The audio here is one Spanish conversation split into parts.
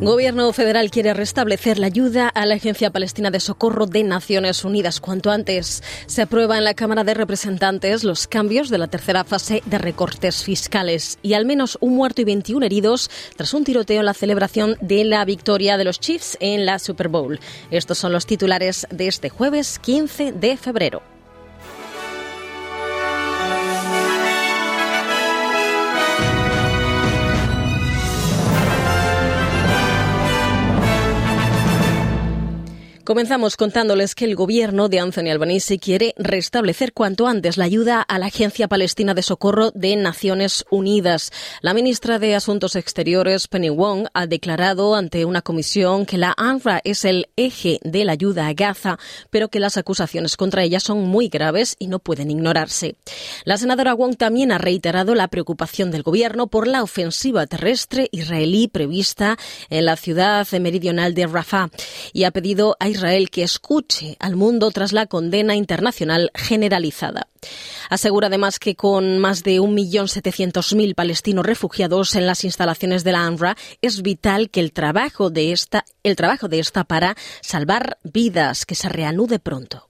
Gobierno federal quiere restablecer la ayuda a la Agencia Palestina de Socorro de Naciones Unidas cuanto antes. Se aprueba en la Cámara de Representantes los cambios de la tercera fase de recortes fiscales y al menos un muerto y 21 heridos tras un tiroteo en la celebración de la victoria de los Chiefs en la Super Bowl. Estos son los titulares de este jueves 15 de febrero. Comenzamos contándoles que el gobierno de Anthony Albanese quiere restablecer cuanto antes la ayuda a la Agencia Palestina de Socorro de Naciones Unidas. La ministra de Asuntos Exteriores, Penny Wong, ha declarado ante una comisión que la ANRA es el eje de la ayuda a Gaza, pero que las acusaciones contra ella son muy graves y no pueden ignorarse. La senadora Wong también ha reiterado la preocupación del gobierno por la ofensiva terrestre israelí prevista en la ciudad meridional de Rafah y ha pedido a Israel que escuche al mundo tras la condena internacional generalizada. Asegura además que con más de 1.700.000 palestinos refugiados en las instalaciones de la UNRWA es vital que el trabajo de esta, el trabajo de esta para salvar vidas que se reanude pronto.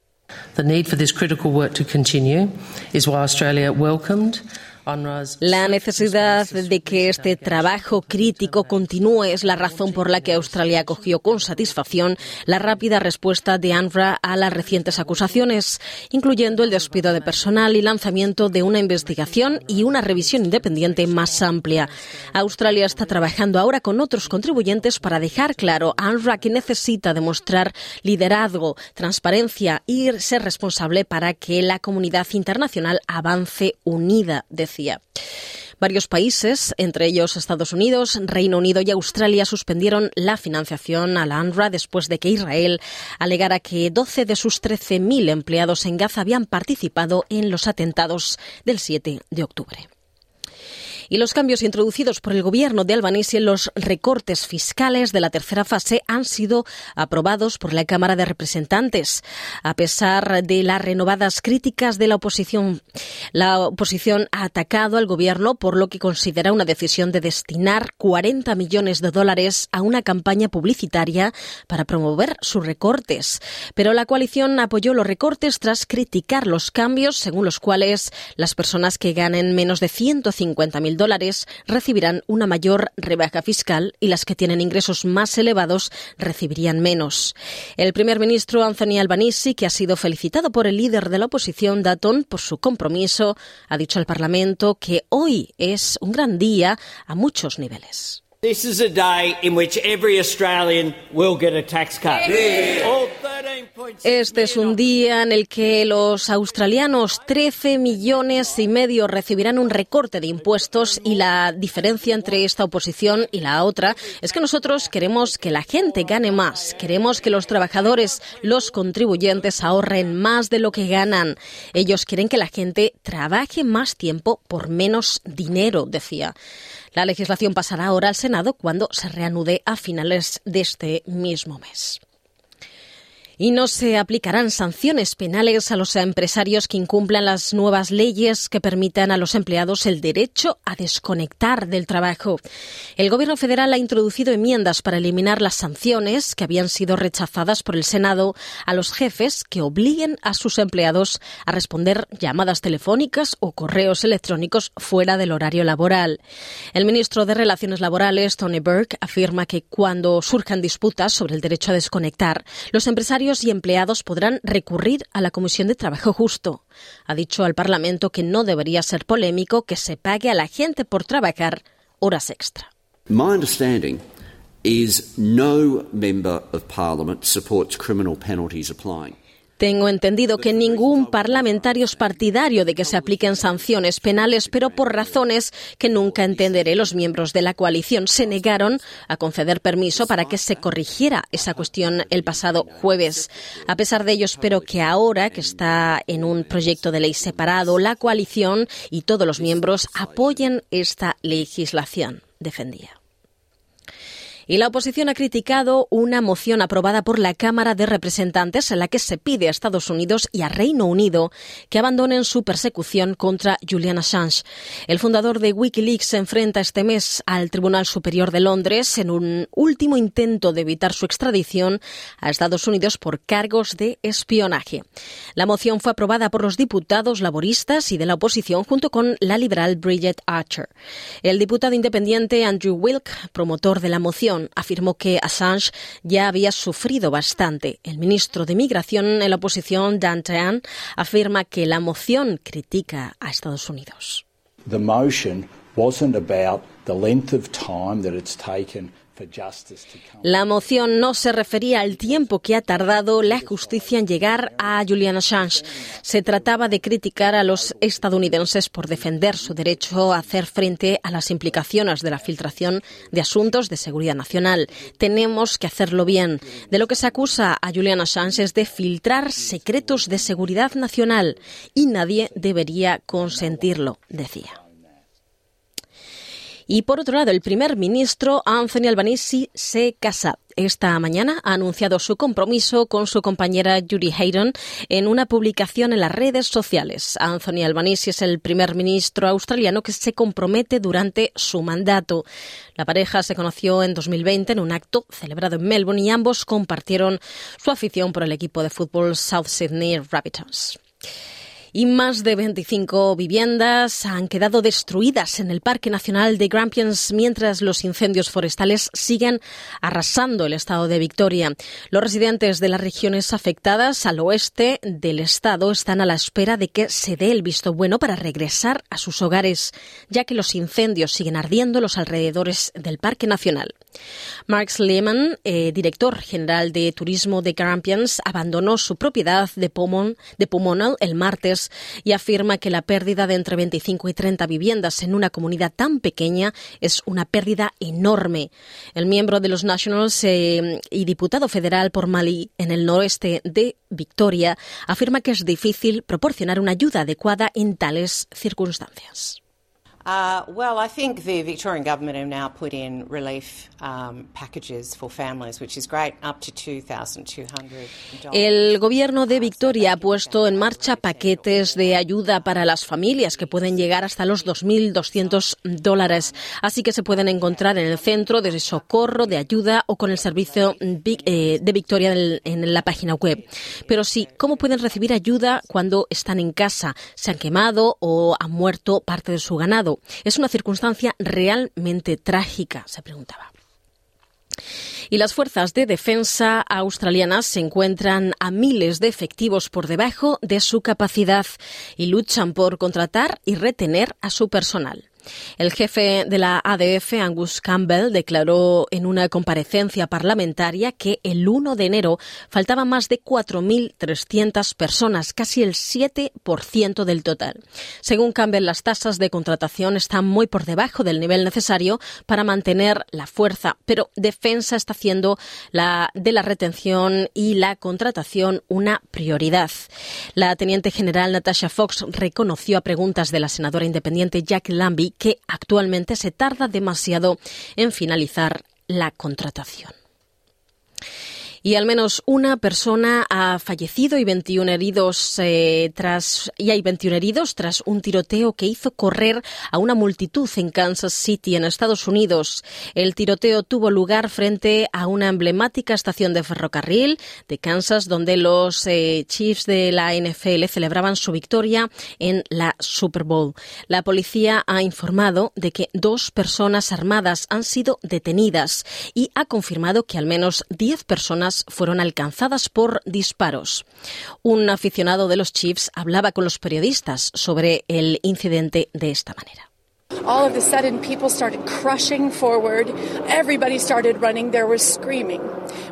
The need for this critical work to continue is why Australia welcomed la necesidad de que este trabajo crítico continúe es la razón por la que Australia acogió con satisfacción la rápida respuesta de UNRWA a las recientes acusaciones, incluyendo el despido de personal y lanzamiento de una investigación y una revisión independiente más amplia. Australia está trabajando ahora con otros contribuyentes para dejar claro a UNRWA que necesita demostrar liderazgo, transparencia y ser responsable para que la comunidad internacional avance unida, decía. Varios países, entre ellos Estados Unidos, Reino Unido y Australia, suspendieron la financiación a la UNRWA después de que Israel alegara que 12 de sus 13.000 empleados en Gaza habían participado en los atentados del 7 de octubre y los cambios introducidos por el gobierno de Albanese en los recortes fiscales de la tercera fase han sido aprobados por la Cámara de Representantes. A pesar de las renovadas críticas de la oposición, la oposición ha atacado al gobierno por lo que considera una decisión de destinar 40 millones de dólares a una campaña publicitaria para promover sus recortes. Pero la coalición apoyó los recortes tras criticar los cambios según los cuales las personas que ganen menos de 150.000 dólares recibirán una mayor rebaja fiscal y las que tienen ingresos más elevados recibirían menos. El primer ministro Anthony Albanese, que ha sido felicitado por el líder de la oposición, Dutton, por su compromiso, ha dicho al Parlamento que hoy es un gran día a muchos niveles. This is a day in which every Australian will get a tax cut. Este es un día en el que los australianos 13 millones y medio recibirán un recorte de impuestos y la diferencia entre esta oposición y la otra es que nosotros queremos que la gente gane más, queremos que los trabajadores, los contribuyentes ahorren más de lo que ganan. Ellos quieren que la gente trabaje más tiempo por menos dinero, decía. La legislación pasará ahora al Senado cuando se reanude a finales de este mismo mes y no se aplicarán sanciones penales a los empresarios que incumplan las nuevas leyes que permitan a los empleados el derecho a desconectar del trabajo. El Gobierno federal ha introducido enmiendas para eliminar las sanciones que habían sido rechazadas por el Senado a los jefes que obliguen a sus empleados a responder llamadas telefónicas o correos electrónicos fuera del horario laboral. El ministro de Relaciones Laborales, Tony Burke, afirma que cuando surjan disputas sobre el derecho a desconectar, los empresarios y empleados podrán recurrir a la Comisión de Trabajo Justo. Ha dicho al Parlamento que no debería ser polémico que se pague a la gente por trabajar horas extra. My understanding is no member of parliament supports criminal penalties applying. Tengo entendido que ningún parlamentario es partidario de que se apliquen sanciones penales, pero por razones que nunca entenderé, los miembros de la coalición se negaron a conceder permiso para que se corrigiera esa cuestión el pasado jueves. A pesar de ello, espero que ahora que está en un proyecto de ley separado, la coalición y todos los miembros apoyen esta legislación, defendía. Y la oposición ha criticado una moción aprobada por la Cámara de Representantes en la que se pide a Estados Unidos y a Reino Unido que abandonen su persecución contra Julian Assange. El fundador de Wikileaks se enfrenta este mes al Tribunal Superior de Londres en un último intento de evitar su extradición a Estados Unidos por cargos de espionaje. La moción fue aprobada por los diputados laboristas y de la oposición junto con la liberal Bridget Archer. El diputado independiente Andrew Wilk, promotor de la moción, afirmó que Assange ya había sufrido bastante. El ministro de Migración en la oposición, Dan Tehan, afirma que la moción critica a Estados Unidos. The motion la moción no se refería al tiempo que ha tardado la justicia en llegar a Julian Assange. Se trataba de criticar a los estadounidenses por defender su derecho a hacer frente a las implicaciones de la filtración de asuntos de seguridad nacional. Tenemos que hacerlo bien. De lo que se acusa a Julian Assange es de filtrar secretos de seguridad nacional y nadie debería consentirlo, decía. Y por otro lado, el primer ministro Anthony Albanese se casa. Esta mañana ha anunciado su compromiso con su compañera Judy Hayden en una publicación en las redes sociales. Anthony Albanese es el primer ministro australiano que se compromete durante su mandato. La pareja se conoció en 2020 en un acto celebrado en Melbourne y ambos compartieron su afición por el equipo de fútbol South Sydney Rabbitohs y más de 25 viviendas han quedado destruidas en el Parque Nacional de Grampians mientras los incendios forestales siguen arrasando el estado de Victoria. Los residentes de las regiones afectadas al oeste del estado están a la espera de que se dé el visto bueno para regresar a sus hogares, ya que los incendios siguen ardiendo en los alrededores del Parque Nacional. Mark Lehman, eh, director general de turismo de Grampians, abandonó su propiedad de, Pomon, de Pomonal el martes y afirma que la pérdida de entre 25 y 30 viviendas en una comunidad tan pequeña es una pérdida enorme. El miembro de los Nationals eh, y diputado federal por Mali en el noroeste de Victoria afirma que es difícil proporcionar una ayuda adecuada en tales circunstancias. Uh, well, I think the Victorian government have now put in relief um, packages for families, which is great, up to $2,200. El gobierno de Victoria ha puesto en marcha paquetes de ayuda para las familias que pueden llegar hasta los 2.200 dólares. Así que se pueden encontrar en el centro de socorro, de ayuda o con el servicio eh, de Victoria en la página web. Pero sí, ¿cómo pueden recibir ayuda cuando están en casa? Se han quemado o han muerto parte de su ganado. Es una circunstancia realmente trágica, se preguntaba. Y las fuerzas de defensa australianas se encuentran a miles de efectivos por debajo de su capacidad y luchan por contratar y retener a su personal. El jefe de la ADF, Angus Campbell, declaró en una comparecencia parlamentaria que el 1 de enero faltaban más de 4.300 personas, casi el 7% del total. Según Campbell, las tasas de contratación están muy por debajo del nivel necesario para mantener la fuerza, pero Defensa está haciendo la, de la retención y la contratación una prioridad. La teniente general Natasha Fox reconoció a preguntas de la senadora independiente Jack Lambie que actualmente se tarda demasiado en finalizar la contratación y al menos una persona ha fallecido y 21 heridos eh, tras y hay 21 heridos tras un tiroteo que hizo correr a una multitud en Kansas City en Estados Unidos. El tiroteo tuvo lugar frente a una emblemática estación de ferrocarril de Kansas donde los eh, Chiefs de la NFL celebraban su victoria en la Super Bowl. La policía ha informado de que dos personas armadas han sido detenidas y ha confirmado que al menos 10 personas fueron alcanzadas por disparos. Un aficionado de los Chiefs hablaba con los periodistas sobre el incidente de esta manera. All of a sudden, people started crushing forward. Everybody started running. There was screaming.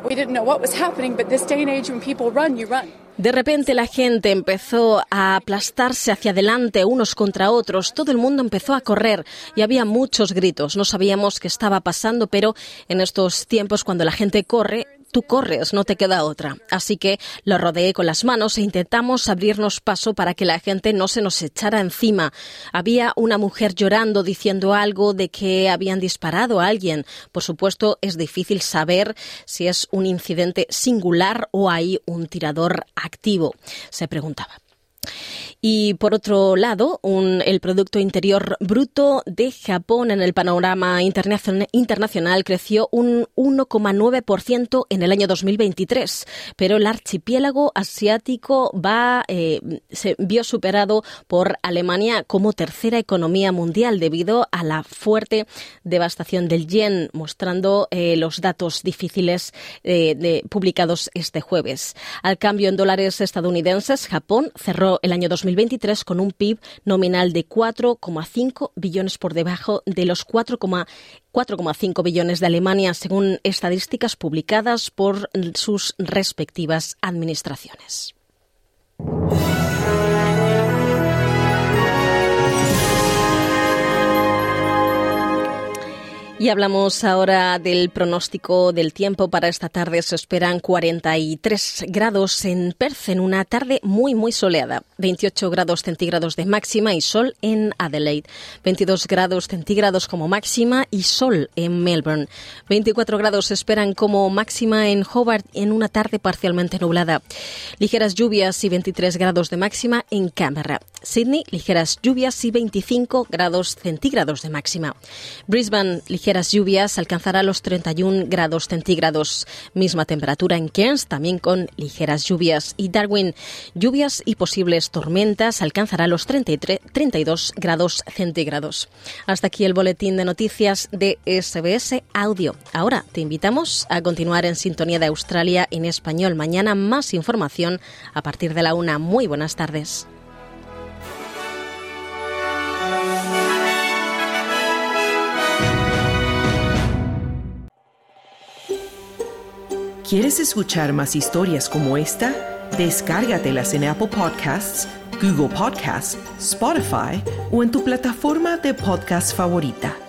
We didn't know what was happening, but this day and age, when people run, you run. De repente la gente empezó a aplastarse hacia adelante unos contra otros, todo el mundo empezó a correr y había muchos gritos. No sabíamos qué estaba pasando, pero en estos tiempos cuando la gente corre, corres, no te queda otra. Así que lo rodeé con las manos e intentamos abrirnos paso para que la gente no se nos echara encima. Había una mujer llorando diciendo algo de que habían disparado a alguien. Por supuesto, es difícil saber si es un incidente singular o hay un tirador activo, se preguntaba. Y por otro lado, el Producto Interior Bruto de Japón en el panorama internacional creció un 1,9% en el año 2023, pero el archipiélago asiático va, eh, se vio superado por Alemania como tercera economía mundial debido a la fuerte devastación del yen, mostrando eh, los datos difíciles eh, publicados este jueves. Al cambio en dólares estadounidenses, Japón cerró el año 2023 con un PIB nominal de 4,5 billones por debajo de los 4,5 billones de Alemania, según estadísticas publicadas por sus respectivas administraciones. Y hablamos ahora del pronóstico del tiempo para esta tarde. Se esperan 43 grados en Perth en una tarde muy, muy soleada. 28 grados centígrados de máxima y sol en Adelaide. 22 grados centígrados como máxima y sol en Melbourne. 24 grados se esperan como máxima en Hobart en una tarde parcialmente nublada. Ligeras lluvias y 23 grados de máxima en Canberra. Sydney, ligeras lluvias y 25 grados centígrados de máxima. Brisbane, ligeras lluvias, alcanzará los 31 grados centígrados. Misma temperatura en Cairns, también con ligeras lluvias. Y Darwin, lluvias y posibles tormentas, alcanzará los 33, 32 grados centígrados. Hasta aquí el boletín de noticias de SBS Audio. Ahora te invitamos a continuar en sintonía de Australia en español. Mañana más información a partir de la una. Muy buenas tardes. ¿Quieres escuchar más historias como esta? Descárgatelas en Apple Podcasts, Google Podcasts, Spotify o en tu plataforma de podcast favorita.